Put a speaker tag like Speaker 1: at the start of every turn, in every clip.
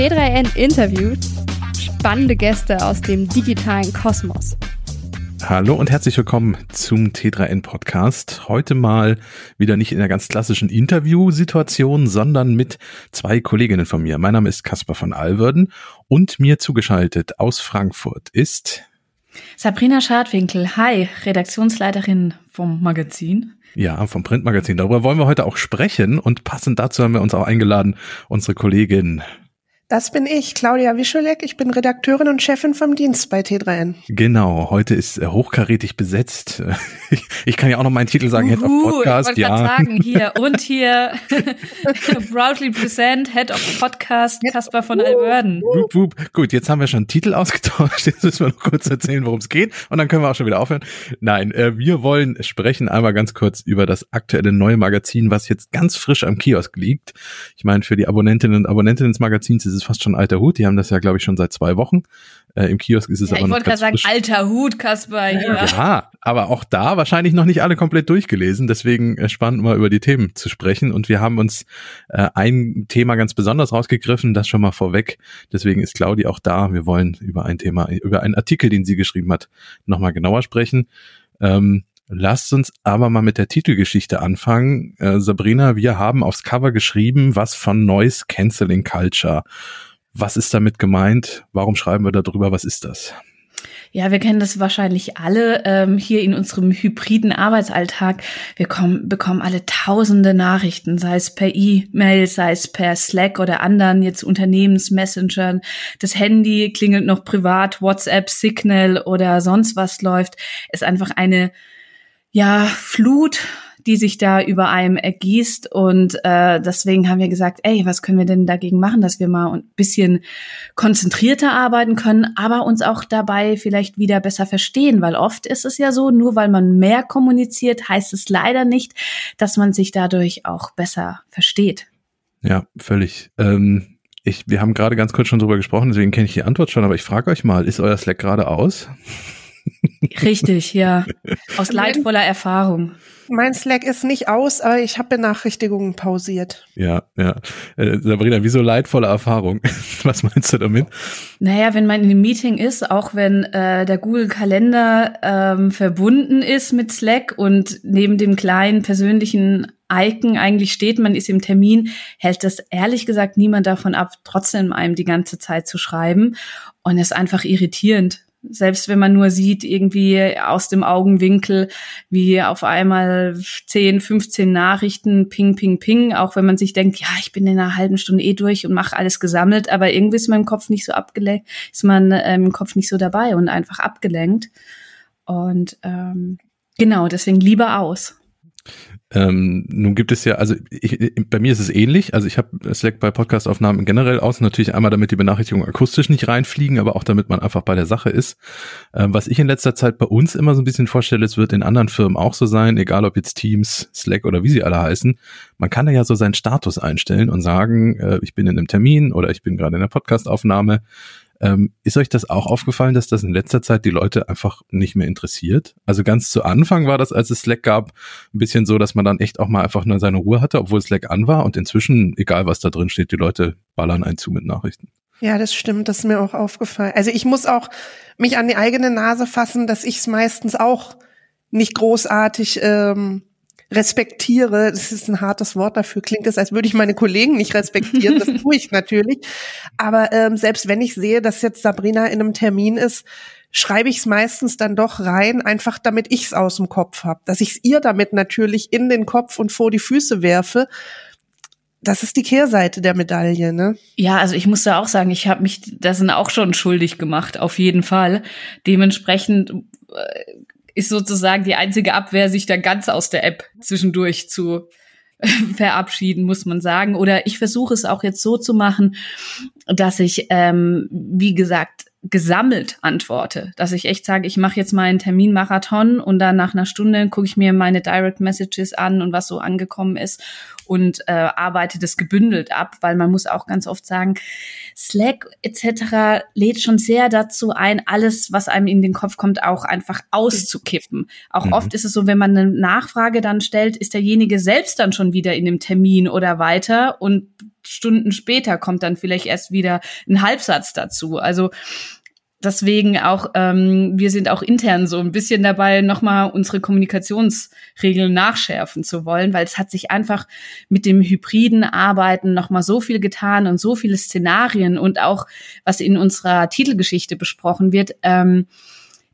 Speaker 1: T3N interviewt spannende Gäste aus dem digitalen Kosmos.
Speaker 2: Hallo und herzlich willkommen zum T3N Podcast. Heute mal wieder nicht in der ganz klassischen Interviewsituation, sondern mit zwei Kolleginnen von mir. Mein Name ist Caspar von Alverden und mir zugeschaltet aus Frankfurt ist
Speaker 3: Sabrina Schadwinkel. Hi, Redaktionsleiterin vom Magazin.
Speaker 2: Ja, vom Printmagazin. Darüber wollen wir heute auch sprechen und passend dazu haben wir uns auch eingeladen, unsere Kollegin
Speaker 4: das bin ich, Claudia Wischolek. Ich bin Redakteurin und Chefin vom Dienst bei T3N.
Speaker 2: Genau, heute ist äh, hochkarätig besetzt. Ich, ich, kann ja auch noch meinen Titel sagen, Head of Podcast.
Speaker 3: Ich ja. sagen, hier und hier proudly present Head of Podcast Caspar von Alverden.
Speaker 2: Wup, wup. Gut, jetzt haben wir schon einen Titel ausgetauscht. Jetzt müssen wir noch kurz erzählen, worum es geht und dann können wir auch schon wieder aufhören. Nein, äh, wir wollen sprechen einmal ganz kurz über das aktuelle neue Magazin, was jetzt ganz frisch am Kiosk liegt. Ich meine, für die Abonnentinnen und Abonnenten des Magazins ist es fast schon alter Hut. Die haben das ja, glaube ich, schon seit zwei Wochen. Äh, Im Kiosk ist es ja, aber noch.
Speaker 3: Ich wollte gerade sagen, alter Hut, Kasper.
Speaker 2: Ja. ja, aber auch da wahrscheinlich noch nicht alle komplett durchgelesen. Deswegen äh, spannend, mal über die Themen zu sprechen. Und wir haben uns äh, ein Thema ganz besonders rausgegriffen, das schon mal vorweg. Deswegen ist Claudi auch da. Wir wollen über ein Thema, über einen Artikel, den sie geschrieben hat, nochmal genauer sprechen. Ähm, Lasst uns aber mal mit der Titelgeschichte anfangen. Äh, Sabrina, wir haben aufs Cover geschrieben, was von Noise Canceling Culture. Was ist damit gemeint? Warum schreiben wir darüber? Was ist das?
Speaker 3: Ja, wir kennen das wahrscheinlich alle ähm, hier in unserem hybriden Arbeitsalltag. Wir kommen, bekommen alle tausende Nachrichten, sei es per E-Mail, sei es per Slack oder anderen jetzt Unternehmensmessengern. Das Handy klingelt noch privat, WhatsApp, Signal oder sonst was läuft. Ist einfach eine ja, Flut, die sich da über einem ergießt. Und äh, deswegen haben wir gesagt, ey, was können wir denn dagegen machen, dass wir mal ein bisschen konzentrierter arbeiten können, aber uns auch dabei vielleicht wieder besser verstehen, weil oft ist es ja so, nur weil man mehr kommuniziert, heißt es leider nicht, dass man sich dadurch auch besser versteht.
Speaker 2: Ja, völlig. Ähm ich, wir haben gerade ganz kurz schon drüber gesprochen, deswegen kenne ich die Antwort schon, aber ich frage euch mal, ist euer Slack gerade aus?
Speaker 3: Richtig, ja. Aus leidvoller Erfahrung.
Speaker 4: Mein Slack ist nicht aus, aber ich habe Benachrichtigungen pausiert.
Speaker 2: Ja, ja. Äh, Sabrina, wieso leidvolle Erfahrung? Was meinst du damit?
Speaker 3: Naja, wenn man in einem Meeting ist, auch wenn äh, der Google-Kalender ähm, verbunden ist mit Slack und neben dem kleinen persönlichen Icon eigentlich steht, man ist im Termin, hält das ehrlich gesagt niemand davon ab, trotzdem einem die ganze Zeit zu schreiben. Und es ist einfach irritierend. Selbst wenn man nur sieht, irgendwie aus dem Augenwinkel, wie auf einmal 10, 15 Nachrichten, ping, ping, ping, auch wenn man sich denkt, ja, ich bin in einer halben Stunde eh durch und mache alles gesammelt, aber irgendwie ist im Kopf nicht so abgelenkt, ist man ähm, im Kopf nicht so dabei und einfach abgelenkt. Und ähm, genau, deswegen lieber aus.
Speaker 2: Ähm, nun gibt es ja, also ich, bei mir ist es ähnlich. Also ich habe Slack bei Podcastaufnahmen generell aus, natürlich einmal damit die Benachrichtigungen akustisch nicht reinfliegen, aber auch damit man einfach bei der Sache ist. Ähm, was ich in letzter Zeit bei uns immer so ein bisschen vorstelle, es wird in anderen Firmen auch so sein, egal ob jetzt Teams, Slack oder wie sie alle heißen. Man kann ja so seinen Status einstellen und sagen, äh, ich bin in einem Termin oder ich bin gerade in einer Podcastaufnahme. Ähm, ist euch das auch aufgefallen, dass das in letzter Zeit die Leute einfach nicht mehr interessiert? Also ganz zu Anfang war das, als es Slack gab, ein bisschen so, dass man dann echt auch mal einfach nur seine Ruhe hatte, obwohl Slack an war. Und inzwischen, egal was da drin steht, die Leute ballern einen zu mit Nachrichten.
Speaker 4: Ja, das stimmt, das ist mir auch aufgefallen. Also ich muss auch mich an die eigene Nase fassen, dass ich es meistens auch nicht großartig ähm, respektiere, das ist ein hartes Wort dafür, klingt es, als würde ich meine Kollegen nicht respektieren, das tue ich natürlich. Aber ähm, selbst wenn ich sehe, dass jetzt Sabrina in einem Termin ist, schreibe ich es meistens dann doch rein, einfach damit ich es aus dem Kopf habe. Dass ich es ihr damit natürlich in den Kopf und vor die Füße werfe. Das ist die Kehrseite der Medaille, ne?
Speaker 3: Ja, also ich muss da auch sagen, ich habe mich da sind auch schon schuldig gemacht, auf jeden Fall. Dementsprechend äh, ist sozusagen die einzige Abwehr, sich dann ganz aus der App zwischendurch zu verabschieden, muss man sagen. Oder ich versuche es auch jetzt so zu machen, dass ich, ähm, wie gesagt, gesammelt antworte, dass ich echt sage, ich mache jetzt mal einen Terminmarathon und dann nach einer Stunde gucke ich mir meine Direct Messages an und was so angekommen ist und äh, arbeite das gebündelt ab, weil man muss auch ganz oft sagen, Slack etc. lädt schon sehr dazu ein, alles, was einem in den Kopf kommt, auch einfach auszukippen. Auch mhm. oft ist es so, wenn man eine Nachfrage dann stellt, ist derjenige selbst dann schon wieder in dem Termin oder weiter und Stunden später kommt dann vielleicht erst wieder ein Halbsatz dazu. Also deswegen auch, ähm, wir sind auch intern so ein bisschen dabei, nochmal unsere Kommunikationsregeln nachschärfen zu wollen, weil es hat sich einfach mit dem hybriden Arbeiten nochmal so viel getan und so viele Szenarien und auch, was in unserer Titelgeschichte besprochen wird, ähm,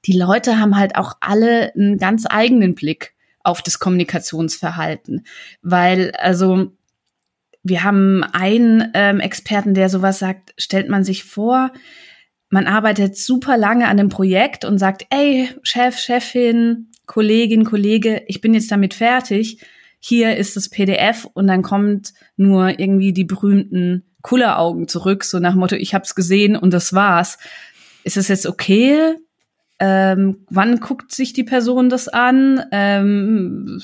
Speaker 3: die Leute haben halt auch alle einen ganz eigenen Blick auf das Kommunikationsverhalten, weil also wir haben einen ähm, Experten, der sowas sagt, stellt man sich vor, man arbeitet super lange an einem Projekt und sagt, ey, Chef, Chefin, Kollegin, Kollege, ich bin jetzt damit fertig. Hier ist das PDF und dann kommt nur irgendwie die berühmten Kulleraugen zurück, so nach Motto, ich hab's gesehen und das war's. Ist es jetzt okay? Ähm, wann guckt sich die Person das an, ähm,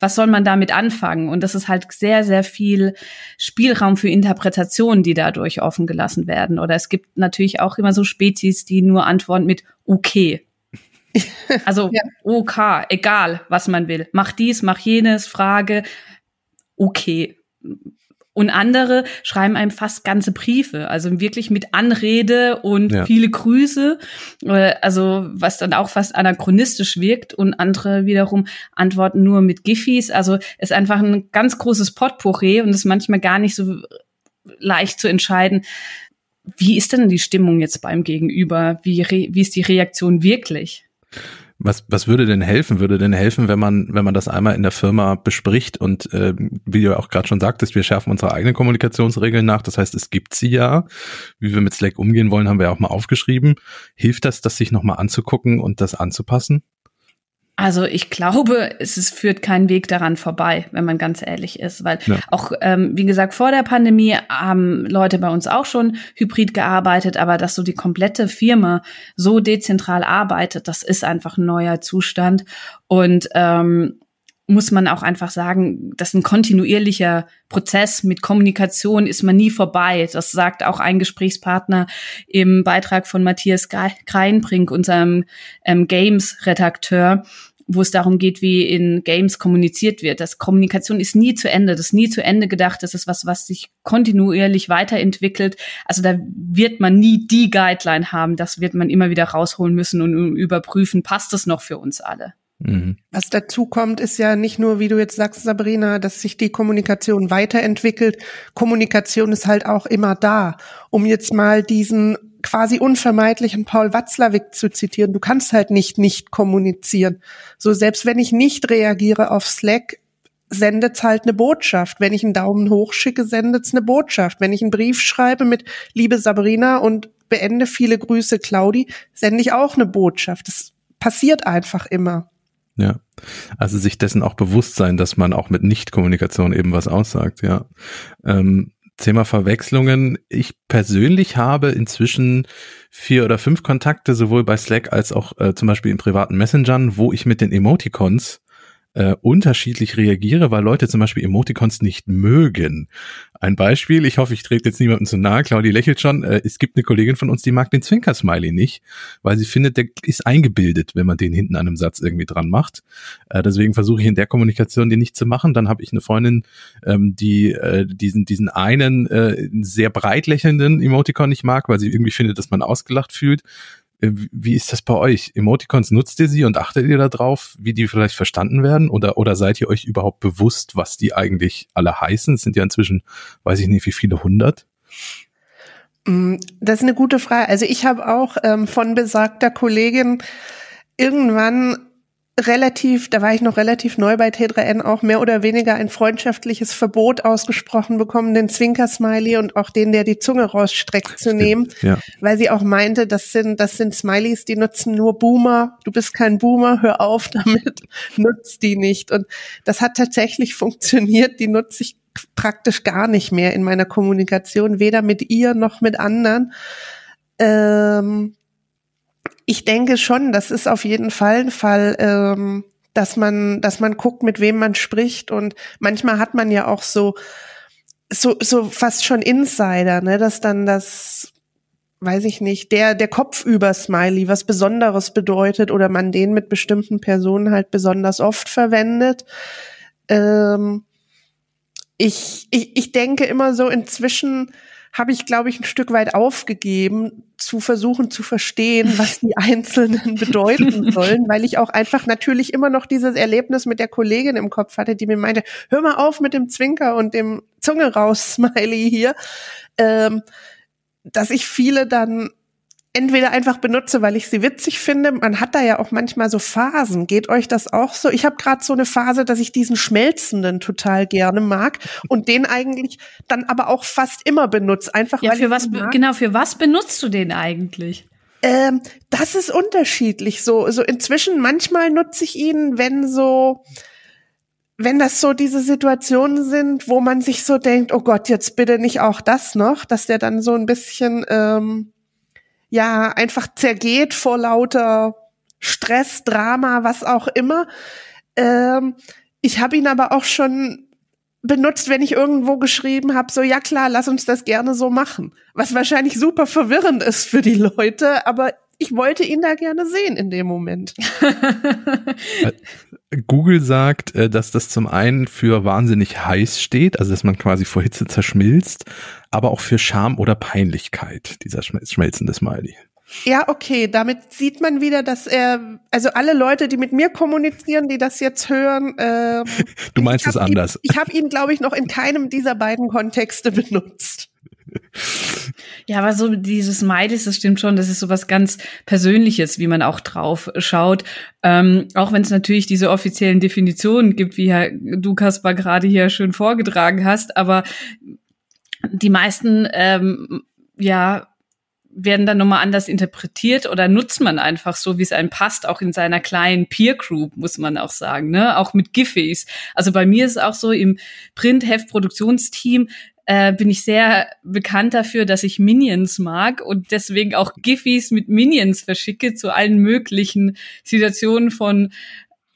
Speaker 3: was soll man damit anfangen? Und das ist halt sehr, sehr viel Spielraum für Interpretation, die dadurch offen gelassen werden. Oder es gibt natürlich auch immer so Spezies, die nur antworten mit okay. Also ja. OK, egal, was man will. Mach dies, mach jenes, Frage, okay. Und andere schreiben einem fast ganze Briefe, also wirklich mit Anrede und ja. viele Grüße, äh, also was dann auch fast anachronistisch wirkt. Und andere wiederum antworten nur mit Giffys. Also ist einfach ein ganz großes Potpourri und ist manchmal gar nicht so leicht zu entscheiden, wie ist denn die Stimmung jetzt beim Gegenüber? Wie, wie ist die Reaktion wirklich?
Speaker 2: Was, was würde denn helfen? Würde denn helfen, wenn man, wenn man das einmal in der Firma bespricht und äh, wie du auch gerade schon sagtest, wir schärfen unsere eigenen Kommunikationsregeln nach. Das heißt, es gibt sie ja. Wie wir mit Slack umgehen wollen, haben wir auch mal aufgeschrieben. Hilft das, das sich nochmal anzugucken und das anzupassen?
Speaker 3: Also ich glaube, es, es führt keinen Weg daran vorbei, wenn man ganz ehrlich ist, weil ja. auch, ähm, wie gesagt, vor der Pandemie haben Leute bei uns auch schon hybrid gearbeitet, aber dass so die komplette Firma so dezentral arbeitet, das ist einfach ein neuer Zustand und ähm, muss man auch einfach sagen, das ist ein kontinuierlicher Prozess mit Kommunikation ist man nie vorbei. Das sagt auch ein Gesprächspartner im Beitrag von Matthias Kreinbrink, unserem ähm, Games-Redakteur wo es darum geht, wie in Games kommuniziert wird. Das Kommunikation ist nie zu Ende, das ist nie zu Ende gedacht, das ist was, was sich kontinuierlich weiterentwickelt. Also da wird man nie die Guideline haben, das wird man immer wieder rausholen müssen und überprüfen, passt das noch für uns alle.
Speaker 4: Mhm. Was dazu kommt, ist ja nicht nur, wie du jetzt sagst, Sabrina, dass sich die Kommunikation weiterentwickelt. Kommunikation ist halt auch immer da. Um jetzt mal diesen quasi unvermeidlichen Paul Watzlawick zu zitieren, du kannst halt nicht nicht kommunizieren. So selbst wenn ich nicht reagiere auf Slack, sendet's halt eine Botschaft. Wenn ich einen Daumen hoch schicke, sendet's eine Botschaft. Wenn ich einen Brief schreibe mit Liebe Sabrina und beende viele Grüße Claudi, sende ich auch eine Botschaft. Das passiert einfach immer.
Speaker 2: Ja, also sich dessen auch bewusst sein, dass man auch mit Nichtkommunikation eben was aussagt, ja. Ähm, Thema Verwechslungen. Ich persönlich habe inzwischen vier oder fünf Kontakte, sowohl bei Slack als auch äh, zum Beispiel in privaten Messengern, wo ich mit den Emoticons äh, unterschiedlich reagiere, weil Leute zum Beispiel Emoticons nicht mögen. Ein Beispiel, ich hoffe, ich trete jetzt niemandem zu nahe, Claudia lächelt schon, äh, es gibt eine Kollegin von uns, die mag den Zwinker-Smiley nicht, weil sie findet, der ist eingebildet, wenn man den hinten an einem Satz irgendwie dran macht. Äh, deswegen versuche ich in der Kommunikation den nicht zu machen. Dann habe ich eine Freundin, ähm, die äh, diesen, diesen einen äh, sehr breit lächelnden Emoticon nicht mag, weil sie irgendwie findet, dass man ausgelacht fühlt. Äh, wie ist das bei euch? Emoticons nutzt ihr sie und achtet ihr darauf, wie die vielleicht verstanden werden? Oder, oder seid ihr euch überhaupt bewusst, was die eigentlich alle heißen? Es sind ja inzwischen, weiß ich nicht, wie viele hundert?
Speaker 4: Mm, das ist eine gute Frage. Also ich habe auch ähm, von besagter Kollegin irgendwann relativ, da war ich noch relativ neu bei T3N, auch mehr oder weniger ein freundschaftliches Verbot ausgesprochen bekommen, den Zwinker-Smiley und auch den, der die Zunge rausstreckt, zu nehmen, ja. weil sie auch meinte, das sind, das sind Smileys, die nutzen nur Boomer. Du bist kein Boomer, hör auf damit, nutzt die nicht. Und das hat tatsächlich funktioniert. Die nutze ich praktisch gar nicht mehr in meiner Kommunikation, weder mit ihr noch mit anderen. Ähm, ich denke schon, das ist auf jeden Fall ein Fall, ähm, dass man, dass man guckt, mit wem man spricht und manchmal hat man ja auch so, so, so fast schon Insider, ne, dass dann das, weiß ich nicht, der, der Kopf über Smiley was Besonderes bedeutet oder man den mit bestimmten Personen halt besonders oft verwendet. Ähm, ich, ich, ich denke immer so, inzwischen habe ich, glaube ich, ein Stück weit aufgegeben, zu versuchen zu verstehen, was die Einzelnen bedeuten sollen, weil ich auch einfach natürlich immer noch dieses Erlebnis mit der Kollegin im Kopf hatte, die mir meinte, hör mal auf mit dem Zwinker und dem Zunge raus Smiley hier, ähm, dass ich viele dann entweder einfach benutze, weil ich sie witzig finde. Man hat da ja auch manchmal so Phasen. Geht euch das auch so? Ich habe gerade so eine Phase, dass ich diesen schmelzenden total gerne mag und den eigentlich dann aber auch fast immer benutze. Einfach
Speaker 3: ja,
Speaker 4: weil
Speaker 3: für was genau für was benutzt du den eigentlich?
Speaker 4: Ähm, das ist unterschiedlich. So, so inzwischen manchmal nutze ich ihn, wenn so wenn das so diese Situationen sind, wo man sich so denkt, oh Gott, jetzt bitte nicht auch das noch, dass der dann so ein bisschen ähm, ja einfach zergeht vor lauter Stress, Drama, was auch immer. Ähm, ich habe ihn aber auch schon benutzt, wenn ich irgendwo geschrieben habe, so ja klar, lass uns das gerne so machen. Was wahrscheinlich super verwirrend ist für die Leute, aber ich wollte ihn da gerne sehen in dem Moment.
Speaker 2: Google sagt, äh, dass das zum einen für wahnsinnig heiß steht, also dass man quasi vor Hitze zerschmilzt, aber auch für Scham oder Peinlichkeit, dieser schmelzende Smiley.
Speaker 4: Ja, okay, damit sieht man wieder, dass er, also alle Leute, die mit mir kommunizieren, die das jetzt hören, äh,
Speaker 2: du meinst es anders.
Speaker 4: Ihn, ich habe ihn, glaube ich, noch in keinem dieser beiden Kontexte benutzt.
Speaker 3: Ja, aber so dieses Smileys, das stimmt schon, das ist so was ganz Persönliches, wie man auch drauf schaut. Ähm, auch wenn es natürlich diese offiziellen Definitionen gibt, wie Herr du Kaspar gerade hier schön vorgetragen hast, aber die meisten ähm, ja werden dann nochmal anders interpretiert oder nutzt man einfach so, wie es einem passt, auch in seiner kleinen Peer Group, muss man auch sagen, ne? Auch mit Giphies. Also bei mir ist auch so im Print-Heft-Produktionsteam äh, bin ich sehr bekannt dafür, dass ich Minions mag und deswegen auch Giphies mit Minions verschicke zu allen möglichen Situationen von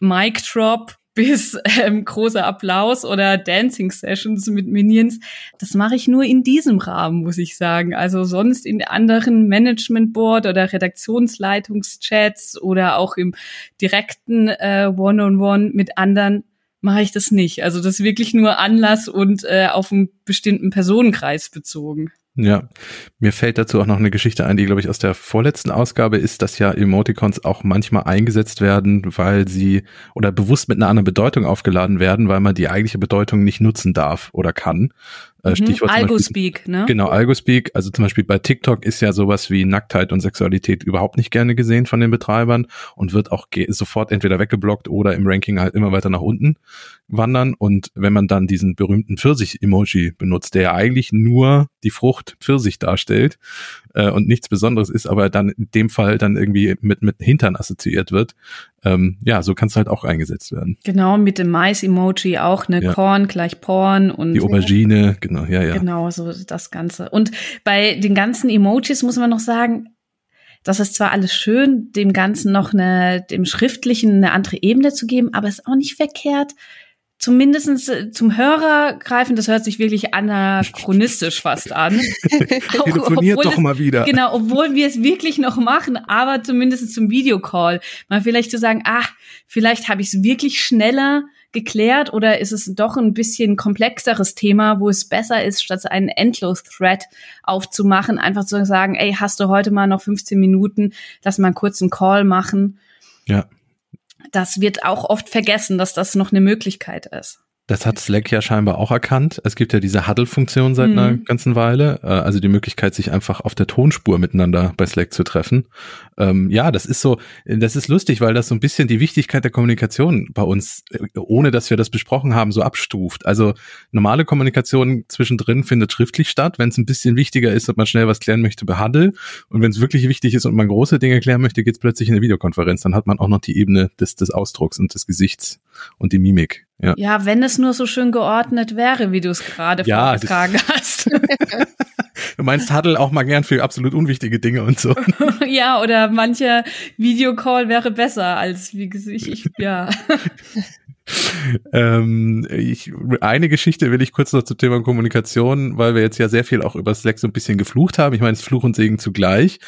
Speaker 3: Mic Drop bis ähm, großer Applaus oder Dancing Sessions mit Minions. Das mache ich nur in diesem Rahmen, muss ich sagen. Also sonst in anderen Management Board oder Redaktionsleitungschats oder auch im direkten äh, One-on-One -on -One mit anderen mache ich das nicht. Also das ist wirklich nur Anlass und äh, auf einen bestimmten Personenkreis bezogen.
Speaker 2: Ja, mir fällt dazu auch noch eine Geschichte ein, die, glaube ich, aus der vorletzten Ausgabe ist, dass ja Emoticons auch manchmal eingesetzt werden, weil sie oder bewusst mit einer anderen Bedeutung aufgeladen werden, weil man die eigentliche Bedeutung nicht nutzen darf oder kann.
Speaker 3: Äh, mhm. Stichwort Algospeak, ne?
Speaker 2: Genau, Algospeak. Also zum Beispiel bei TikTok ist ja sowas wie Nacktheit und Sexualität überhaupt nicht gerne gesehen von den Betreibern und wird auch sofort entweder weggeblockt oder im Ranking halt immer weiter nach unten wandern. Und wenn man dann diesen berühmten Pfirsich-Emoji benutzt, der ja eigentlich nur die Frucht Pfirsich darstellt äh, und nichts Besonderes ist, aber dann in dem Fall dann irgendwie mit, mit Hintern assoziiert wird, ähm, ja, so kann es halt auch eingesetzt werden.
Speaker 3: Genau, mit dem Mais-Emoji auch, ne, ja. Korn gleich Porn und.
Speaker 2: Die Aubergine, genau, ja, ja.
Speaker 3: Genau, so das Ganze. Und bei den ganzen Emojis muss man noch sagen, das ist zwar alles schön, dem Ganzen noch eine, dem Schriftlichen eine andere Ebene zu geben, aber es ist auch nicht verkehrt, zumindestens äh, zum Hörer greifen, das hört sich wirklich anachronistisch fast an.
Speaker 2: Telefoniert doch mal wieder.
Speaker 3: Genau, obwohl wir es wirklich noch machen, aber zumindest zum Videocall. Mal vielleicht zu sagen, ach, vielleicht habe ich es wirklich schneller geklärt oder ist es doch ein bisschen komplexeres Thema, wo es besser ist, statt einen Endlos-Thread aufzumachen, einfach zu sagen, ey, hast du heute mal noch 15 Minuten, lass mal kurz einen Call machen.
Speaker 2: Ja
Speaker 3: das wird auch oft vergessen, dass das noch eine Möglichkeit ist.
Speaker 2: Das hat Slack ja scheinbar auch erkannt. Es gibt ja diese Huddle-Funktion seit mhm. einer ganzen Weile, äh, also die Möglichkeit, sich einfach auf der Tonspur miteinander bei Slack zu treffen. Ähm, ja, das ist so, das ist lustig, weil das so ein bisschen die Wichtigkeit der Kommunikation bei uns, äh, ohne dass wir das besprochen haben, so abstuft. Also normale Kommunikation zwischendrin findet schriftlich statt. Wenn es ein bisschen wichtiger ist und man schnell was klären möchte, bei Huddle. Und wenn es wirklich wichtig ist und man große Dinge klären möchte, geht es plötzlich in eine Videokonferenz. Dann hat man auch noch die Ebene des, des Ausdrucks und des Gesichts und die Mimik. Ja.
Speaker 3: ja, wenn es nur so schön geordnet wäre, wie du es gerade ja, vorgetragen hast.
Speaker 2: du meinst Huddle auch mal gern für absolut unwichtige Dinge und so.
Speaker 3: ja, oder mancher Videocall wäre besser als wie gesagt, ich, ja.
Speaker 2: ähm, ich, eine Geschichte will ich kurz noch zum Thema Kommunikation, weil wir jetzt ja sehr viel auch über Slack so ein bisschen geflucht haben. Ich meine, es ist Fluch und Segen zugleich.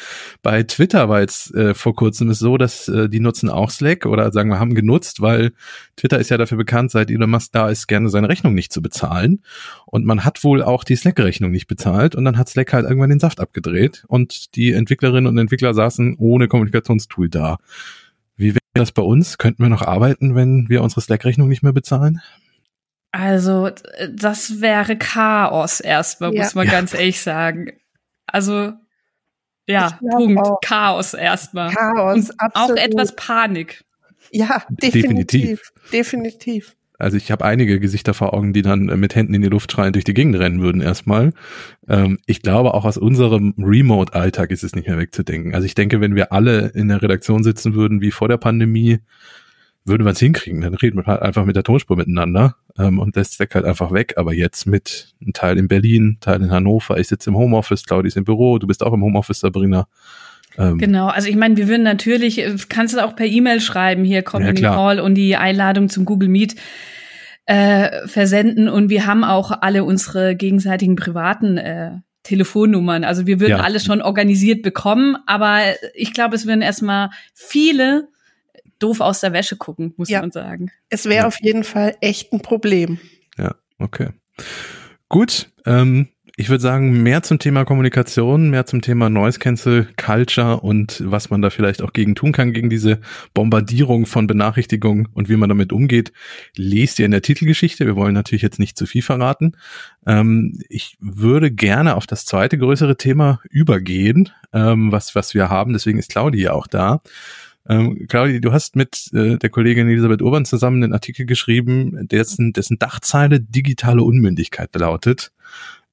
Speaker 2: Bei Twitter war jetzt äh, vor kurzem es so, dass äh, die nutzen auch Slack oder sagen wir haben genutzt, weil Twitter ist ja dafür bekannt, seit Elon Musk da ist, gerne seine Rechnung nicht zu bezahlen. Und man hat wohl auch die Slack-Rechnung nicht bezahlt und dann hat Slack halt irgendwann den Saft abgedreht und die Entwicklerinnen und Entwickler saßen ohne Kommunikationstool da. Wäre das bei uns? Könnten wir noch arbeiten, wenn wir unsere Slack-Rechnung nicht mehr bezahlen?
Speaker 3: Also, das wäre Chaos erstmal, ja. muss man ja. ganz ehrlich sagen. Also, ja, Punkt. Auch. Chaos erstmal. Chaos, Und absolut. Auch etwas Panik.
Speaker 4: Ja, definitiv. Definitiv. definitiv.
Speaker 2: Also ich habe einige Gesichter vor Augen, die dann mit Händen in die Luft schreien durch die Gegend rennen würden erstmal. Ähm, ich glaube, auch aus unserem Remote-Alltag ist es nicht mehr wegzudenken. Also ich denke, wenn wir alle in der Redaktion sitzen würden wie vor der Pandemie, würden wir es hinkriegen. Dann reden wir halt einfach mit der Tonspur miteinander ähm, und lässt Stack halt einfach weg. Aber jetzt mit einem Teil in Berlin, Teil in Hannover, ich sitze im Homeoffice, Claudia ist im Büro, du bist auch im Homeoffice, Sabrina.
Speaker 3: Ähm, genau, also ich meine, wir würden natürlich, äh, kannst du auch per E-Mail schreiben, hier kommt ja, in den Call und die Einladung zum Google Meet äh, versenden und wir haben auch alle unsere gegenseitigen privaten äh, Telefonnummern. Also wir würden ja. alles schon organisiert bekommen, aber ich glaube, es würden erstmal viele doof aus der Wäsche gucken, muss ja. man sagen.
Speaker 4: Es wäre ja. auf jeden Fall echt ein Problem.
Speaker 2: Ja, okay. Gut, ähm, ich würde sagen, mehr zum Thema Kommunikation, mehr zum Thema Noise Cancel Culture und was man da vielleicht auch gegen tun kann, gegen diese Bombardierung von Benachrichtigungen und wie man damit umgeht, lest ihr in der Titelgeschichte. Wir wollen natürlich jetzt nicht zu viel verraten. Ähm, ich würde gerne auf das zweite größere Thema übergehen, ähm, was, was wir haben. Deswegen ist Claudia auch da. Ähm, Claudia, du hast mit äh, der Kollegin Elisabeth Urban zusammen einen Artikel geschrieben, dessen, dessen Dachzeile digitale Unmündigkeit lautet.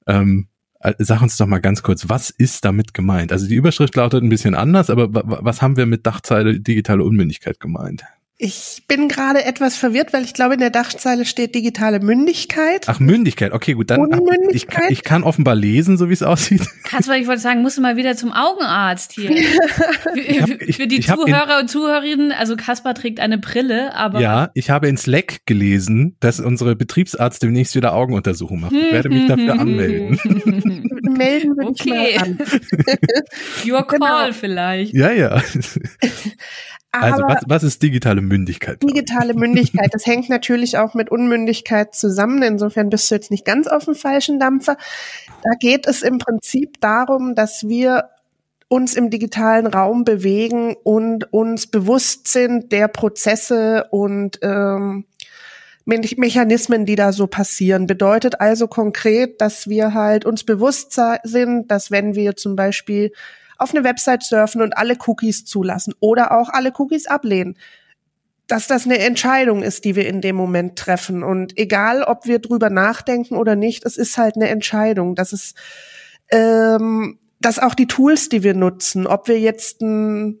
Speaker 2: Ähm, äh, sag uns doch mal ganz kurz, was ist damit gemeint? Also die Überschrift lautet ein bisschen anders, aber was haben wir mit Dachzeile digitale Unmündigkeit gemeint?
Speaker 4: Ich bin gerade etwas verwirrt, weil ich glaube, in der Dachzeile steht digitale Mündigkeit.
Speaker 2: Ach, Mündigkeit. Okay, gut. Dann ich, kann, ich kann offenbar lesen, so wie es aussieht.
Speaker 3: Kasper, ich wollte sagen, musst du mal wieder zum Augenarzt hier. ich hab, ich, Für die Zuhörer und Zuhörerinnen, also Kasper trägt eine Brille, aber.
Speaker 2: Ja, ich habe in Slack gelesen, dass unsere Betriebsarzt demnächst wieder Augenuntersuchung macht. Ich werde mich dafür anmelden.
Speaker 4: Melden würde okay. ich mal an.
Speaker 3: Your genau. call genau. vielleicht.
Speaker 2: Ja, ja. Also was, was ist digitale Mündigkeit?
Speaker 4: Digitale Mündigkeit, das hängt natürlich auch mit Unmündigkeit zusammen. Insofern bist du jetzt nicht ganz auf dem falschen Dampfer. Da geht es im Prinzip darum, dass wir uns im digitalen Raum bewegen und uns bewusst sind der Prozesse und ähm, Mechanismen, die da so passieren. Bedeutet also konkret, dass wir halt uns bewusst sind, dass wenn wir zum Beispiel auf eine Website surfen und alle Cookies zulassen oder auch alle Cookies ablehnen. Dass das eine Entscheidung ist, die wir in dem Moment treffen. Und egal, ob wir drüber nachdenken oder nicht, es ist halt eine Entscheidung. Das ist, ähm, dass auch die Tools, die wir nutzen, ob wir jetzt ein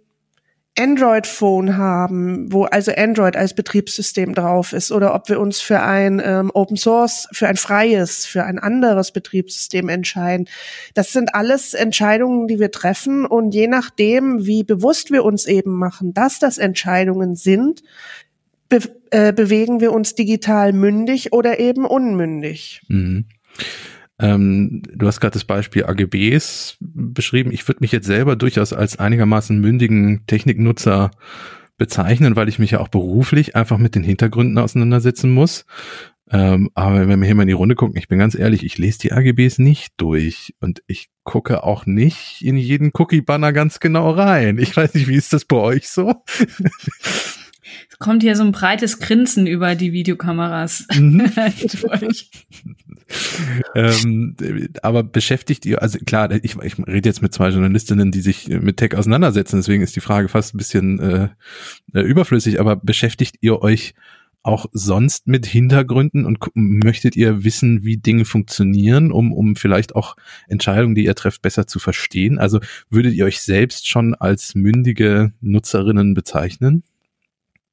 Speaker 4: Android-Phone haben, wo also Android als Betriebssystem drauf ist, oder ob wir uns für ein ähm, Open Source, für ein freies, für ein anderes Betriebssystem entscheiden. Das sind alles Entscheidungen, die wir treffen und je nachdem, wie bewusst wir uns eben machen, dass das Entscheidungen sind, be äh, bewegen wir uns digital mündig oder eben unmündig.
Speaker 2: Mhm. Ähm, du hast gerade das Beispiel AGBs beschrieben. Ich würde mich jetzt selber durchaus als einigermaßen mündigen Techniknutzer bezeichnen, weil ich mich ja auch beruflich einfach mit den Hintergründen auseinandersetzen muss. Ähm, aber wenn wir hier mal in die Runde gucken, ich bin ganz ehrlich, ich lese die AGBs nicht durch und ich gucke auch nicht in jeden Cookie-Banner ganz genau rein. Ich weiß nicht, wie ist das bei euch so?
Speaker 3: Es kommt hier so ein breites Grinsen über die Videokameras. Mhm.
Speaker 2: ähm, aber beschäftigt ihr, also klar, ich, ich rede jetzt mit zwei Journalistinnen, die sich mit Tech auseinandersetzen, deswegen ist die Frage fast ein bisschen äh, äh überflüssig, aber beschäftigt ihr euch auch sonst mit Hintergründen und möchtet ihr wissen, wie Dinge funktionieren, um, um vielleicht auch Entscheidungen, die ihr trefft, besser zu verstehen? Also würdet ihr euch selbst schon als mündige Nutzerinnen bezeichnen?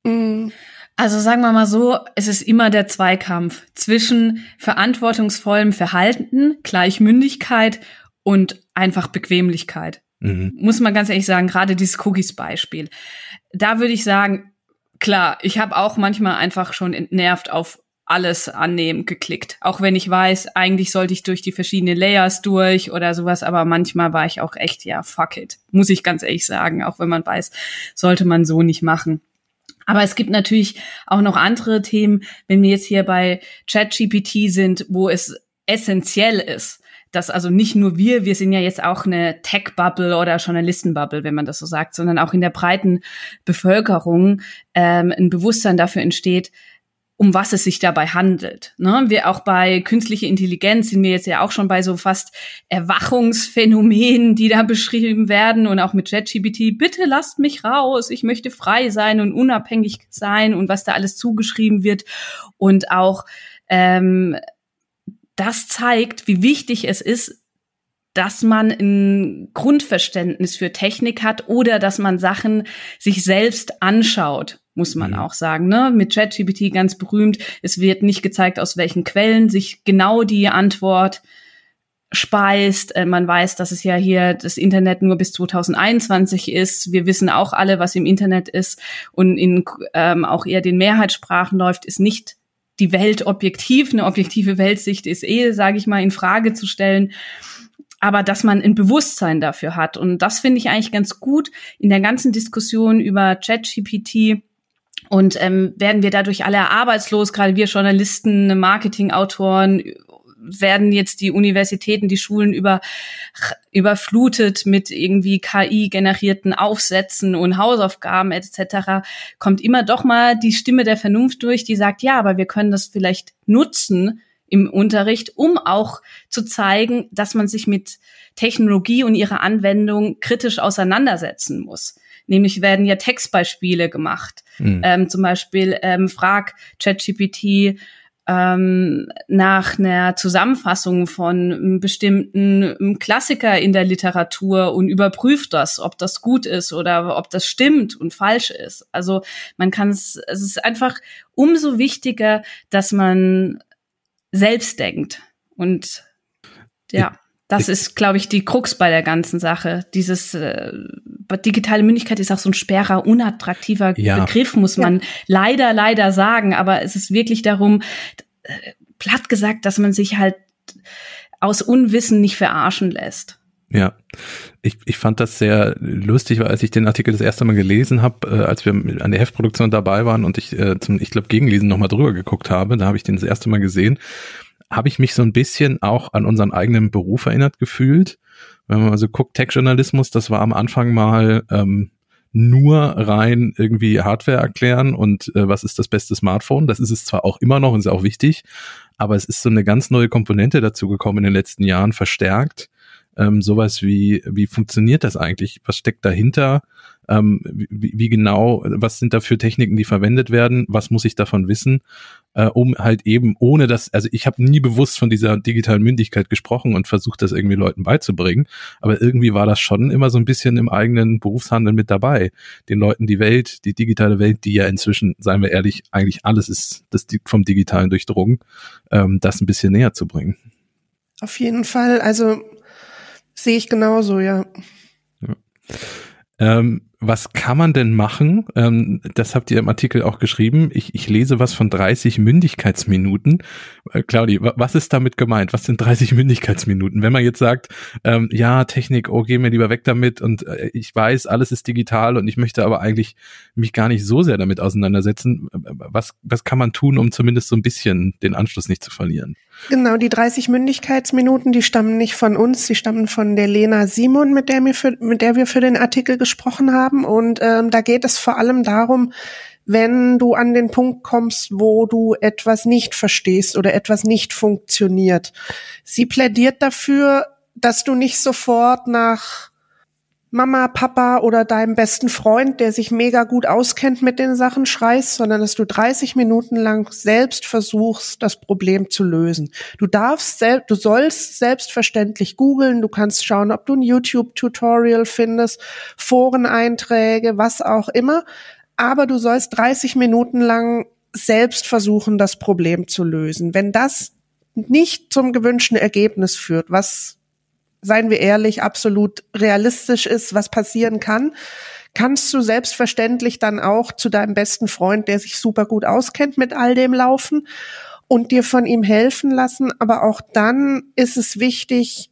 Speaker 3: Mm. Also sagen wir mal so, es ist immer der Zweikampf zwischen verantwortungsvollem Verhalten, Gleichmündigkeit und einfach Bequemlichkeit. Mhm. Muss man ganz ehrlich sagen, gerade dieses Cookies-Beispiel. Da würde ich sagen, klar, ich habe auch manchmal einfach schon entnervt auf alles annehmen geklickt. Auch wenn ich weiß, eigentlich sollte ich durch die verschiedenen Layers durch oder sowas, aber manchmal war ich auch echt, ja, fuck it. Muss ich ganz ehrlich sagen, auch wenn man weiß, sollte man so nicht machen. Aber es gibt natürlich auch noch andere Themen, wenn wir jetzt hier bei ChatGPT sind, wo es essentiell ist, dass also nicht nur wir, wir sind ja jetzt auch eine Tech-Bubble oder Journalisten-Bubble, wenn man das so sagt, sondern auch in der breiten Bevölkerung ähm, ein Bewusstsein dafür entsteht, um was es sich dabei handelt. Ne? Wir auch bei künstlicher Intelligenz sind wir jetzt ja auch schon bei so fast Erwachungsphänomenen, die da beschrieben werden und auch mit ChatGPT. Bitte lasst mich raus, ich möchte frei sein und unabhängig sein und was da alles zugeschrieben wird und auch ähm, das zeigt, wie wichtig es ist, dass man ein Grundverständnis für Technik hat oder dass man Sachen sich selbst anschaut, muss man mhm. auch sagen. Ne? Mit ChatGPT ganz berühmt. Es wird nicht gezeigt, aus welchen Quellen sich genau die Antwort speist. Äh, man weiß, dass es ja hier das Internet nur bis 2021 ist. Wir wissen auch alle, was im Internet ist und in ähm, auch eher den Mehrheitssprachen läuft, ist nicht die Welt objektiv. Eine objektive Weltsicht ist eh, sage ich mal, in Frage zu stellen aber dass man ein Bewusstsein dafür hat. Und das finde ich eigentlich ganz gut in der ganzen Diskussion über ChatGPT. Und ähm, werden wir dadurch alle arbeitslos, gerade wir Journalisten, Marketingautoren, werden jetzt die Universitäten, die Schulen über, überflutet mit irgendwie KI-generierten Aufsätzen und Hausaufgaben etc., kommt immer doch mal die Stimme der Vernunft durch, die sagt, ja, aber wir können das vielleicht nutzen, im Unterricht, um auch zu zeigen, dass man sich mit Technologie und ihrer Anwendung kritisch auseinandersetzen muss. Nämlich werden ja Textbeispiele gemacht. Mhm. Ähm, zum Beispiel ähm, frag ChatGPT ähm, nach einer Zusammenfassung von einem bestimmten Klassiker in der Literatur und überprüft das, ob das gut ist oder ob das stimmt und falsch ist. Also man kann es, es ist einfach umso wichtiger, dass man selbst denkt. Und ja, das ist, glaube ich, die Krux bei der ganzen Sache. Dieses äh, digitale Mündigkeit ist auch so ein sperrer, unattraktiver ja. Begriff, muss man ja. leider, leider sagen. Aber es ist wirklich darum, äh, platt gesagt, dass man sich halt aus Unwissen nicht verarschen lässt.
Speaker 2: Ja, ich, ich fand das sehr lustig, weil als ich den Artikel das erste Mal gelesen habe, äh, als wir an der Heftproduktion dabei waren und ich äh, zum, ich glaube, Gegenlesen nochmal drüber geguckt habe, da habe ich den das erste Mal gesehen, habe ich mich so ein bisschen auch an unseren eigenen Beruf erinnert gefühlt. Wenn man also guckt, Tech-Journalismus, das war am Anfang mal ähm, nur rein irgendwie Hardware erklären und äh, was ist das beste Smartphone. Das ist es zwar auch immer noch und ist auch wichtig, aber es ist so eine ganz neue Komponente dazu gekommen in den letzten Jahren, verstärkt ähm, sowas wie, wie funktioniert das eigentlich? Was steckt dahinter? Ähm, wie, wie genau, was sind da für Techniken, die verwendet werden? Was muss ich davon wissen? Äh, um halt eben ohne das, also ich habe nie bewusst von dieser digitalen Mündigkeit gesprochen und versucht, das irgendwie Leuten beizubringen, aber irgendwie war das schon immer so ein bisschen im eigenen Berufshandel mit dabei, den Leuten die Welt, die digitale Welt, die ja inzwischen, seien wir ehrlich, eigentlich alles ist das vom Digitalen durchdrungen, ähm, das ein bisschen näher zu bringen.
Speaker 4: Auf jeden Fall, also Sehe ich genauso, ja.
Speaker 2: ja. Ähm, was kann man denn machen? Ähm, das habt ihr im Artikel auch geschrieben. Ich, ich lese was von 30 Mündigkeitsminuten. Äh, Claudi, was ist damit gemeint? Was sind 30 Mündigkeitsminuten? Wenn man jetzt sagt, ähm, ja, Technik, oh, geh mir lieber weg damit und äh, ich weiß, alles ist digital und ich möchte aber eigentlich mich gar nicht so sehr damit auseinandersetzen. Was, was kann man tun, um zumindest so ein bisschen den Anschluss nicht zu verlieren?
Speaker 4: Genau, die 30 Mündigkeitsminuten, die stammen nicht von uns, die stammen von der Lena Simon, mit der, wir für, mit der wir für den Artikel gesprochen haben haben. Und ähm, da geht es vor allem darum, wenn du an den Punkt kommst, wo du etwas nicht verstehst oder etwas nicht funktioniert. Sie plädiert dafür, dass du nicht sofort nach Mama, Papa oder deinem besten Freund, der sich mega gut auskennt mit den Sachen, schreist, sondern dass du 30 Minuten lang selbst versuchst, das Problem zu lösen. Du darfst du sollst selbstverständlich googeln, du kannst schauen, ob du ein YouTube-Tutorial findest, Foreneinträge, was auch immer, aber du sollst 30 Minuten lang selbst versuchen, das Problem zu lösen. Wenn das nicht zum gewünschten Ergebnis führt, was seien wir ehrlich, absolut realistisch ist, was passieren kann, kannst du selbstverständlich dann auch zu deinem besten Freund, der sich super gut auskennt mit all dem laufen und dir von ihm helfen lassen. Aber auch dann ist es wichtig,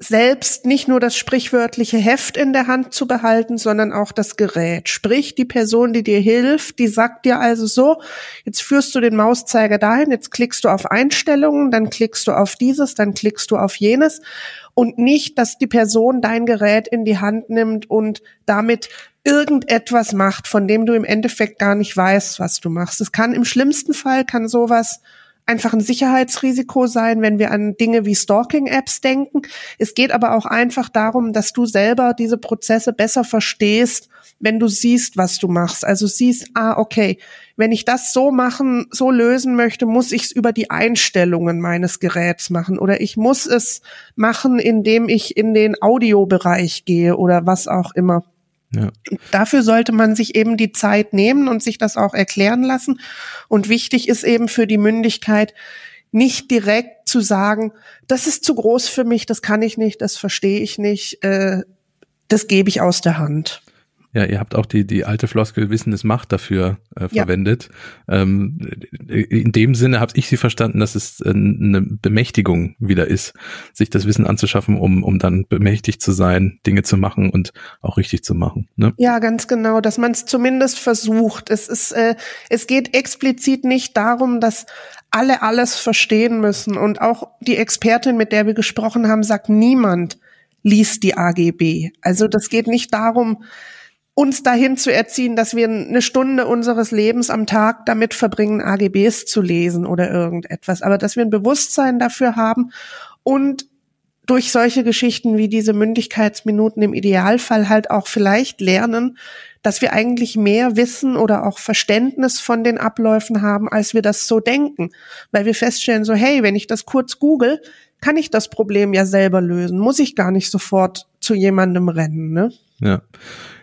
Speaker 4: selbst nicht nur das sprichwörtliche Heft in der Hand zu behalten, sondern auch das Gerät. Sprich, die Person, die dir hilft, die sagt dir also so, jetzt führst du den Mauszeiger dahin, jetzt klickst du auf Einstellungen, dann klickst du auf dieses, dann klickst du auf jenes und nicht, dass die Person dein Gerät in die Hand nimmt und damit irgendetwas macht, von dem du im Endeffekt gar nicht weißt, was du machst. Es kann im schlimmsten Fall kann sowas einfach ein Sicherheitsrisiko sein, wenn wir an Dinge wie Stalking-Apps denken. Es geht aber auch einfach darum, dass du selber diese Prozesse besser verstehst, wenn du siehst, was du machst. Also siehst, ah, okay, wenn ich das so machen, so lösen möchte, muss ich es über die Einstellungen meines Geräts machen oder ich muss es machen, indem ich in den Audiobereich gehe oder was auch immer. Ja. Dafür sollte man sich eben die Zeit nehmen und sich das auch erklären lassen. Und wichtig ist eben für die Mündigkeit, nicht direkt zu sagen, das ist zu groß für mich, das kann ich nicht, das verstehe ich nicht, äh, das gebe ich aus der Hand.
Speaker 2: Ja, ihr habt auch die, die alte Floskel Wissen ist Macht dafür äh, verwendet. Ja. Ähm, in dem Sinne habe ich sie verstanden, dass es äh, eine Bemächtigung wieder ist, sich das Wissen anzuschaffen, um, um dann bemächtigt zu sein, Dinge zu machen und auch richtig zu machen. Ne?
Speaker 4: Ja, ganz genau, dass man es zumindest versucht. Es ist, äh, es geht explizit nicht darum, dass alle alles verstehen müssen. Und auch die Expertin, mit der wir gesprochen haben, sagt, niemand liest die AGB. Also das geht nicht darum, uns dahin zu erziehen, dass wir eine Stunde unseres Lebens am Tag damit verbringen, AGBs zu lesen oder irgendetwas, aber dass wir ein Bewusstsein dafür haben und durch solche Geschichten wie diese Mündigkeitsminuten im Idealfall halt auch vielleicht lernen, dass wir eigentlich mehr Wissen oder auch Verständnis von den Abläufen haben, als wir das so denken. Weil wir feststellen, so, hey, wenn ich das kurz google, kann ich das Problem ja selber lösen. Muss ich gar nicht sofort zu jemandem rennen, ne?
Speaker 2: Ja.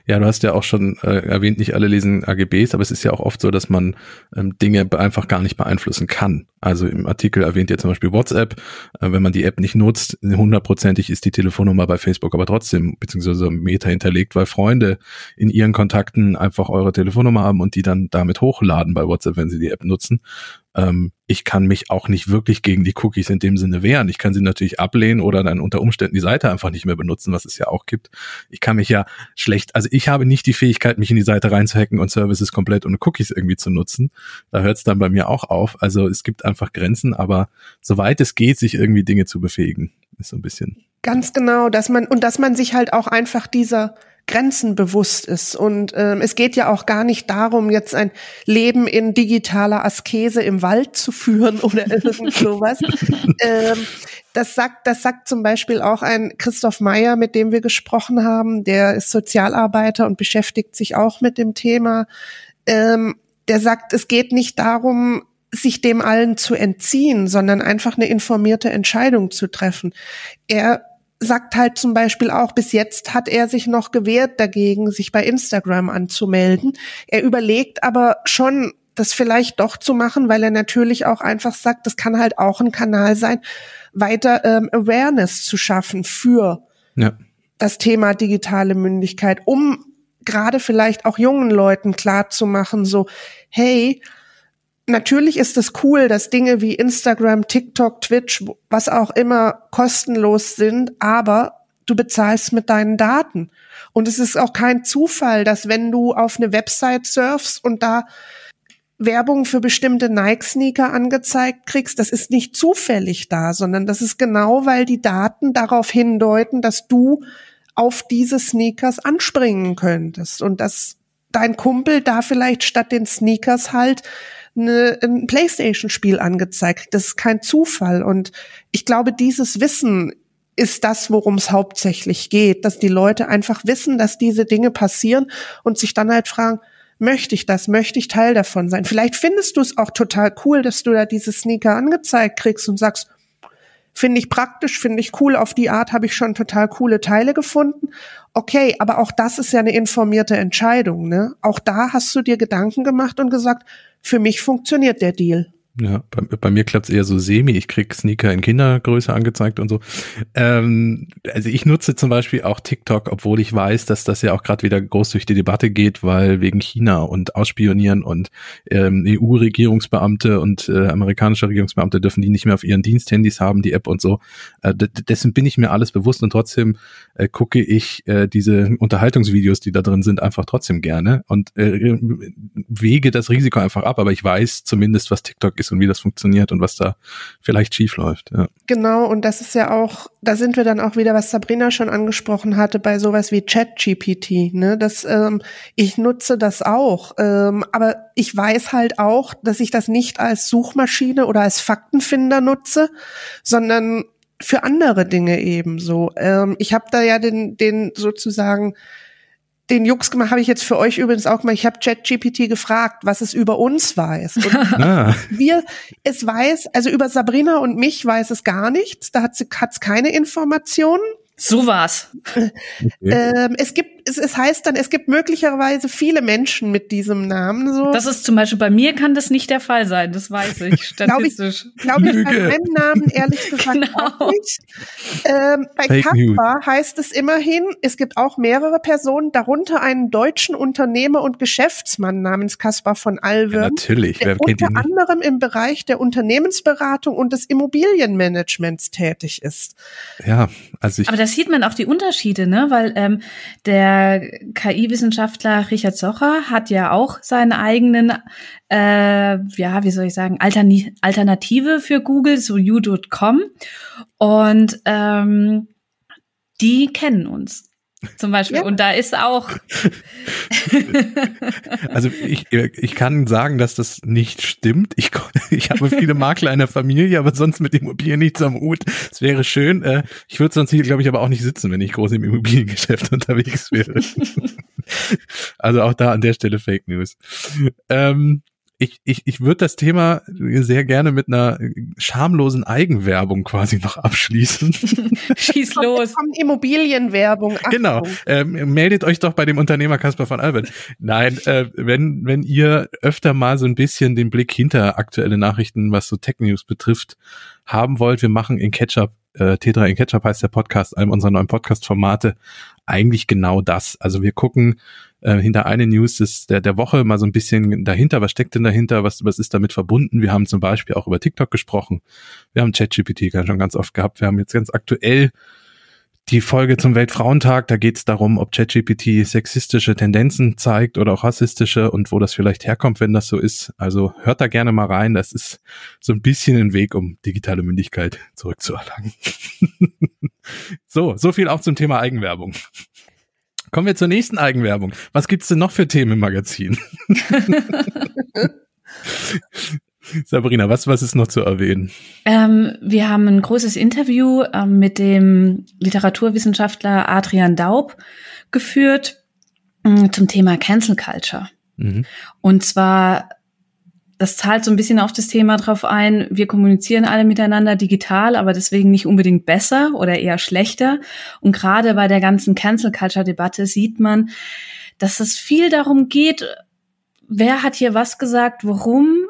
Speaker 2: Ja, du hast ja auch schon äh, erwähnt, nicht alle lesen AGBs, aber es ist ja auch oft so, dass man ähm, Dinge einfach gar nicht beeinflussen kann. Also im Artikel erwähnt ihr zum Beispiel WhatsApp. Äh, wenn man die App nicht nutzt, hundertprozentig ist die Telefonnummer bei Facebook aber trotzdem beziehungsweise Meta hinterlegt, weil Freunde in ihren Kontakten einfach eure Telefonnummer haben und die dann damit hochladen bei WhatsApp, wenn sie die App nutzen ähm, ich kann mich auch nicht wirklich gegen die Cookies in dem Sinne wehren. Ich kann sie natürlich ablehnen oder dann unter Umständen die Seite einfach nicht mehr benutzen, was es ja auch gibt. Ich kann mich ja schlecht, also ich habe nicht die Fähigkeit, mich in die Seite reinzuhacken und Services komplett ohne Cookies irgendwie zu nutzen. Da hört es dann bei mir auch auf. Also es gibt einfach Grenzen, aber soweit es geht, sich irgendwie Dinge zu befähigen, ist so ein bisschen.
Speaker 4: Ganz genau, dass man und dass man sich halt auch einfach dieser Grenzen bewusst ist. Und ähm, es geht ja auch gar nicht darum, jetzt ein Leben in digitaler Askese im Wald zu führen oder irgend sowas. ähm, das sagt, das sagt zum Beispiel auch ein Christoph Meyer, mit dem wir gesprochen haben. Der ist Sozialarbeiter und beschäftigt sich auch mit dem Thema. Ähm, der sagt, es geht nicht darum, sich dem allen zu entziehen, sondern einfach eine informierte Entscheidung zu treffen. Er sagt halt zum Beispiel auch, bis jetzt hat er sich noch gewehrt dagegen, sich bei Instagram anzumelden. Er überlegt aber schon, das vielleicht doch zu machen, weil er natürlich auch einfach sagt, das kann halt auch ein Kanal sein, weiter ähm, Awareness zu schaffen für ja. das Thema digitale Mündigkeit, um gerade vielleicht auch jungen Leuten klar zu machen, so, hey, natürlich ist es cool, dass Dinge wie Instagram, TikTok, Twitch, was auch immer kostenlos sind, aber du bezahlst mit deinen Daten. Und es ist auch kein Zufall, dass wenn du auf eine Website surfst und da Werbung für bestimmte Nike-Sneaker angezeigt kriegst, das ist nicht zufällig da, sondern das ist genau, weil die Daten darauf hindeuten, dass du auf diese Sneakers anspringen könntest und dass dein Kumpel da vielleicht statt den Sneakers halt eine, ein Playstation-Spiel angezeigt. Das ist kein Zufall. Und ich glaube, dieses Wissen ist das, worum es hauptsächlich geht, dass die Leute einfach wissen, dass diese Dinge passieren und sich dann halt fragen, möchte ich das, möchte ich Teil davon sein. Vielleicht findest du es auch total cool, dass du da diese Sneaker angezeigt kriegst und sagst, finde ich praktisch, finde ich cool, auf die Art habe ich schon total coole Teile gefunden. Okay, aber auch das ist ja eine informierte Entscheidung, ne? Auch da hast du dir Gedanken gemacht und gesagt, für mich funktioniert der Deal.
Speaker 2: Ja, bei, bei mir klappt's eher so semi. Ich krieg Sneaker in Kindergröße angezeigt und so. Ähm, also ich nutze zum Beispiel auch TikTok, obwohl ich weiß, dass das ja auch gerade wieder groß durch die Debatte geht, weil wegen China und Ausspionieren und ähm, EU-Regierungsbeamte und äh, amerikanische Regierungsbeamte dürfen die nicht mehr auf ihren Diensthandys haben, die App und so. Äh, dessen bin ich mir alles bewusst und trotzdem äh, gucke ich äh, diese Unterhaltungsvideos, die da drin sind, einfach trotzdem gerne und äh, wege das Risiko einfach ab. Aber ich weiß zumindest, was TikTok ist und wie das funktioniert und was da vielleicht schief läuft. Ja.
Speaker 4: Genau, und das ist ja auch, da sind wir dann auch wieder, was Sabrina schon angesprochen hatte, bei sowas wie ChatGPT. Ne? Das, ähm, ich nutze das auch, ähm, aber ich weiß halt auch, dass ich das nicht als Suchmaschine oder als Faktenfinder nutze, sondern für andere Dinge ebenso. Ähm, ich habe da ja den, den sozusagen den Jux gemacht, habe ich jetzt für euch übrigens auch mal. Ich habe ChatGPT gefragt, was es über uns weiß. Und ah. wir, es weiß, also über Sabrina und mich weiß es gar nichts. Da hat es keine Informationen.
Speaker 3: So war's.
Speaker 4: Okay. Ähm, es gibt, es, es heißt dann, es gibt möglicherweise viele Menschen mit diesem Namen. So.
Speaker 3: Das ist zum Beispiel bei mir kann das nicht der Fall sein. Das weiß ich statistisch.
Speaker 4: Glaube ich, glaub ich bei meinem Namen ehrlich gesagt genau. auch nicht. Ähm, bei Kaspar heißt es immerhin, es gibt auch mehrere Personen, darunter einen deutschen Unternehmer und Geschäftsmann namens Kaspar von Alwürm. Ja,
Speaker 2: natürlich.
Speaker 4: Der unter anderem im Bereich der Unternehmensberatung und des Immobilienmanagements tätig ist.
Speaker 2: Ja, also ich.
Speaker 3: Aber das sieht man auch die Unterschiede, ne? Weil ähm, der KI-Wissenschaftler Richard Socher hat ja auch seinen eigenen, äh, ja, wie soll ich sagen, Altern Alternative für Google, so you.com. Und ähm, die kennen uns. Zum Beispiel. Ja. Und da ist auch.
Speaker 2: also ich, ich kann sagen, dass das nicht stimmt. Ich, ich habe viele Makler in der Familie, aber sonst mit Immobilien nichts am Hut. Es wäre schön. Äh, ich würde sonst hier, glaube ich, aber auch nicht sitzen, wenn ich groß im Immobiliengeschäft unterwegs wäre. also auch da an der Stelle Fake News. Ähm, ich, ich, ich würde das Thema sehr gerne mit einer schamlosen Eigenwerbung quasi noch abschließen.
Speaker 3: Schieß los.
Speaker 4: Kommt Immobilienwerbung.
Speaker 2: Achtung. Genau. Ähm, meldet euch doch bei dem Unternehmer Kasper von Albert. Nein, äh, wenn, wenn ihr öfter mal so ein bisschen den Blick hinter aktuelle Nachrichten, was so Tech News betrifft, haben wollt, wir machen in Ketchup äh, T3 in Ketchup heißt der Podcast, einem unserer neuen Podcast-Formate, eigentlich genau das. Also wir gucken äh, hinter eine News des, der, der Woche mal so ein bisschen dahinter, was steckt denn dahinter, was, was ist damit verbunden. Wir haben zum Beispiel auch über TikTok gesprochen. Wir haben ChatGPT schon ganz oft gehabt. Wir haben jetzt ganz aktuell die Folge zum Weltfrauentag, da geht es darum, ob ChatGPT sexistische Tendenzen zeigt oder auch rassistische und wo das vielleicht herkommt, wenn das so ist. Also hört da gerne mal rein. Das ist so ein bisschen ein Weg, um digitale Mündigkeit zurückzuerlangen. so, so viel auch zum Thema Eigenwerbung. Kommen wir zur nächsten Eigenwerbung. Was gibt's denn noch für Themen im Magazin? Sabrina, was, was ist noch zu erwähnen?
Speaker 3: Ähm, wir haben ein großes Interview ähm, mit dem Literaturwissenschaftler Adrian Daub geführt äh, zum Thema Cancel Culture. Mhm. Und zwar das zahlt so ein bisschen auf das Thema drauf ein, wir kommunizieren alle miteinander digital, aber deswegen nicht unbedingt besser oder eher schlechter. Und gerade bei der ganzen Cancel Culture Debatte sieht man, dass es viel darum geht, wer hat hier was gesagt, warum,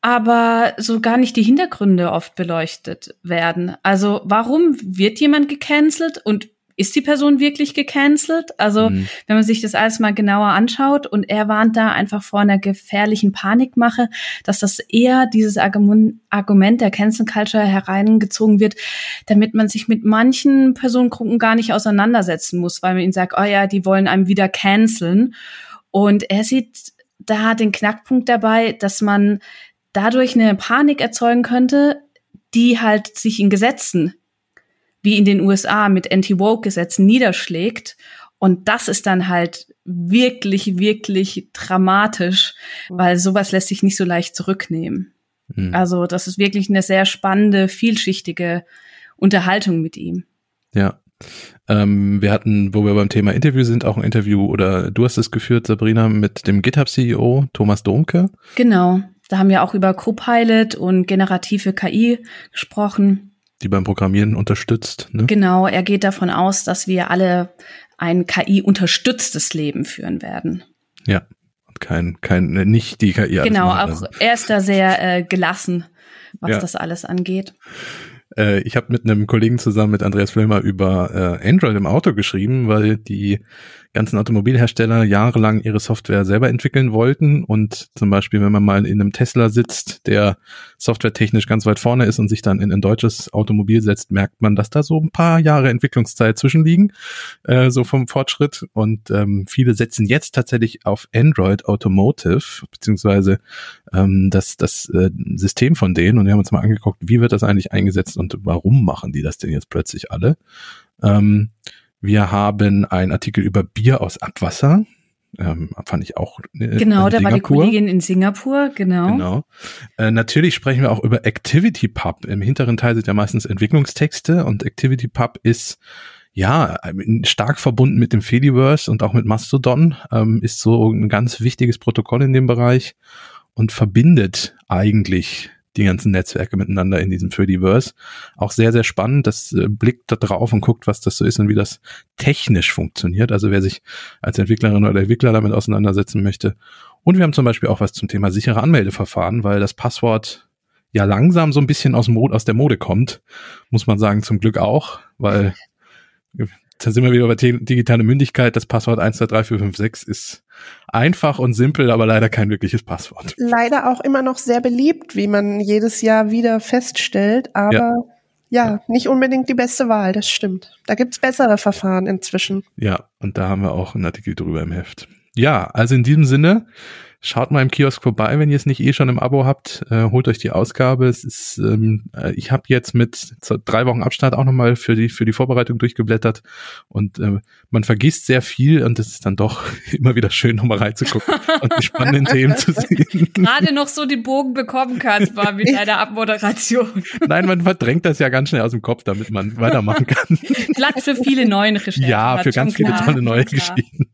Speaker 3: aber so gar nicht die Hintergründe oft beleuchtet werden. Also warum wird jemand gecancelt und ist die Person wirklich gecancelt? Also, mhm. wenn man sich das alles mal genauer anschaut und er warnt da einfach vor einer gefährlichen Panikmache, dass das eher dieses Argument der Cancel Culture hereingezogen wird, damit man sich mit manchen Personengruppen gar nicht auseinandersetzen muss, weil man ihnen sagt, oh ja, die wollen einem wieder canceln. Und er sieht da den Knackpunkt dabei, dass man dadurch eine Panik erzeugen könnte, die halt sich in Gesetzen wie in den USA mit Anti-Woke-Gesetzen niederschlägt. Und das ist dann halt wirklich, wirklich dramatisch, weil sowas lässt sich nicht so leicht zurücknehmen. Mhm. Also das ist wirklich eine sehr spannende, vielschichtige Unterhaltung mit ihm.
Speaker 2: Ja. Ähm, wir hatten, wo wir beim Thema Interview sind, auch ein Interview oder du hast es geführt, Sabrina, mit dem GitHub-CEO Thomas Domke.
Speaker 3: Genau. Da haben wir auch über Copilot und generative KI gesprochen
Speaker 2: die beim Programmieren unterstützt. Ne?
Speaker 3: Genau, er geht davon aus, dass wir alle ein KI-unterstütztes Leben führen werden.
Speaker 2: Ja, gibt kein, kein, nicht die KI.
Speaker 3: Genau, auch er ist da sehr äh, gelassen, was ja. das alles angeht.
Speaker 2: Äh, ich habe mit einem Kollegen zusammen mit Andreas Flömer über äh, Android im Auto geschrieben, weil die ganzen Automobilhersteller jahrelang ihre Software selber entwickeln wollten. Und zum Beispiel, wenn man mal in einem Tesla sitzt, der softwaretechnisch ganz weit vorne ist und sich dann in ein deutsches Automobil setzt, merkt man, dass da so ein paar Jahre Entwicklungszeit zwischenliegen, äh, so vom Fortschritt. Und ähm, viele setzen jetzt tatsächlich auf Android Automotive, beziehungsweise ähm, das, das äh, System von denen. Und wir haben uns mal angeguckt, wie wird das eigentlich eingesetzt und warum machen die das denn jetzt plötzlich alle? Ähm, wir haben einen Artikel über Bier aus Abwasser. Ähm, fand ich auch.
Speaker 3: Äh, genau, da war die Kollegin in Singapur, genau.
Speaker 2: Genau. Äh, natürlich sprechen wir auch über Activity Pub. Im hinteren Teil sind ja meistens Entwicklungstexte und Activity Pub ist ja stark verbunden mit dem Fediverse und auch mit Mastodon. Ähm, ist so ein ganz wichtiges Protokoll in dem Bereich und verbindet eigentlich die ganzen Netzwerke miteinander in diesem Fediverse. Auch sehr, sehr spannend. Das äh, blickt da drauf und guckt, was das so ist und wie das technisch funktioniert. Also wer sich als Entwicklerin oder Entwickler damit auseinandersetzen möchte. Und wir haben zum Beispiel auch was zum Thema sichere Anmeldeverfahren, weil das Passwort ja langsam so ein bisschen aus, Mode, aus der Mode kommt, muss man sagen, zum Glück auch, weil da sind wir wieder bei digitale Mündigkeit. Das Passwort 123456 ist einfach und simpel, aber leider kein wirkliches Passwort.
Speaker 4: Leider auch immer noch sehr beliebt, wie man jedes Jahr wieder feststellt, aber ja. Ja, nicht unbedingt die beste Wahl, das stimmt. Da gibt's bessere Verfahren inzwischen.
Speaker 2: Ja, und da haben wir auch einen Artikel drüber im Heft. Ja, also in diesem Sinne, Schaut mal im Kiosk vorbei, wenn ihr es nicht eh schon im Abo habt. Äh, holt euch die Ausgabe. Es ist, ähm, äh, ich habe jetzt mit drei Wochen Abstand auch nochmal für die für die Vorbereitung durchgeblättert und äh, man vergisst sehr viel und es ist dann doch immer wieder schön, nochmal reinzugucken und die spannenden Themen zu sehen.
Speaker 3: Gerade noch so den Bogen bekommen kannst, mal mit deiner Abmoderation.
Speaker 2: Nein, man verdrängt das ja ganz schnell aus dem Kopf, damit man weitermachen kann.
Speaker 3: Platz für viele neue Recherchen.
Speaker 2: Ja, für ganz viele tolle neue Geschichten.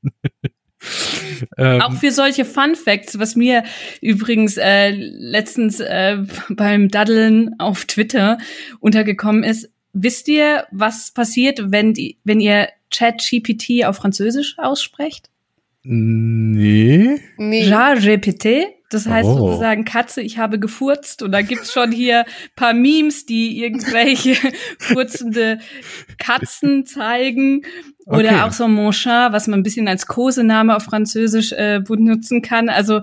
Speaker 3: Ähm, Auch für solche Fun Facts, was mir übrigens äh, letztens äh, beim Daddeln auf Twitter untergekommen ist. Wisst ihr, was passiert, wenn die, wenn ihr ChatGPT auf Französisch aussprecht?
Speaker 2: Nee.
Speaker 3: nee. Ja, GPT. Das heißt oh. sozusagen Katze, ich habe gefurzt und da gibt's schon hier paar Memes, die irgendwelche furzende Katzen zeigen oder okay. auch so Monchat, was man ein bisschen als Kosename auf Französisch äh, benutzen kann. Also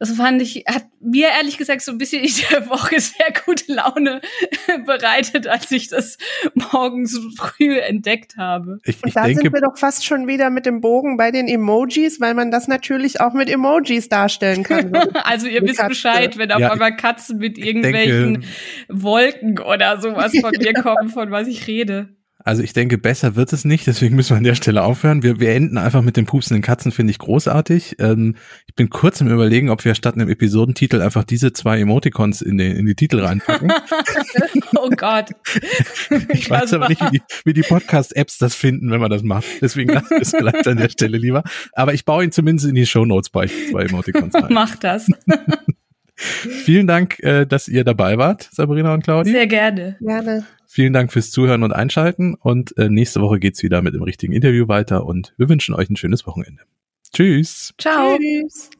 Speaker 3: das fand ich, hat mir ehrlich gesagt so ein bisschen in der Woche sehr gute Laune bereitet, als ich das morgens früh entdeckt habe.
Speaker 4: Ich, ich Und da denke, sind wir doch fast schon wieder mit dem Bogen bei den Emojis, weil man das natürlich auch mit Emojis darstellen kann.
Speaker 3: also ihr wisst Katze. Bescheid, wenn auf ja, einmal Katzen mit irgendwelchen denke, Wolken oder sowas von mir kommen, von was ich rede.
Speaker 2: Also ich denke, besser wird es nicht, deswegen müssen wir an der Stelle aufhören. Wir, wir enden einfach mit den pupsenden Katzen, finde ich großartig. Ähm, ich bin kurz im Überlegen, ob wir statt einem Episodentitel einfach diese zwei Emoticons in, den, in die Titel reinpacken.
Speaker 3: oh Gott.
Speaker 2: Ich weiß aber nicht, wie die, wie die Podcast-Apps das finden, wenn man das macht. Deswegen lassen wir es vielleicht an der Stelle lieber. Aber ich baue ihn zumindest in die Show Notes bei zwei Emoticons
Speaker 3: rein. Mach das.
Speaker 2: Vielen Dank, äh, dass ihr dabei wart, Sabrina und Claudia.
Speaker 3: Sehr gerne.
Speaker 4: Gerne.
Speaker 2: Vielen Dank fürs Zuhören und Einschalten und äh, nächste Woche geht's wieder mit dem richtigen Interview weiter und wir wünschen euch ein schönes Wochenende. Tschüss.
Speaker 3: Ciao. Tschüss.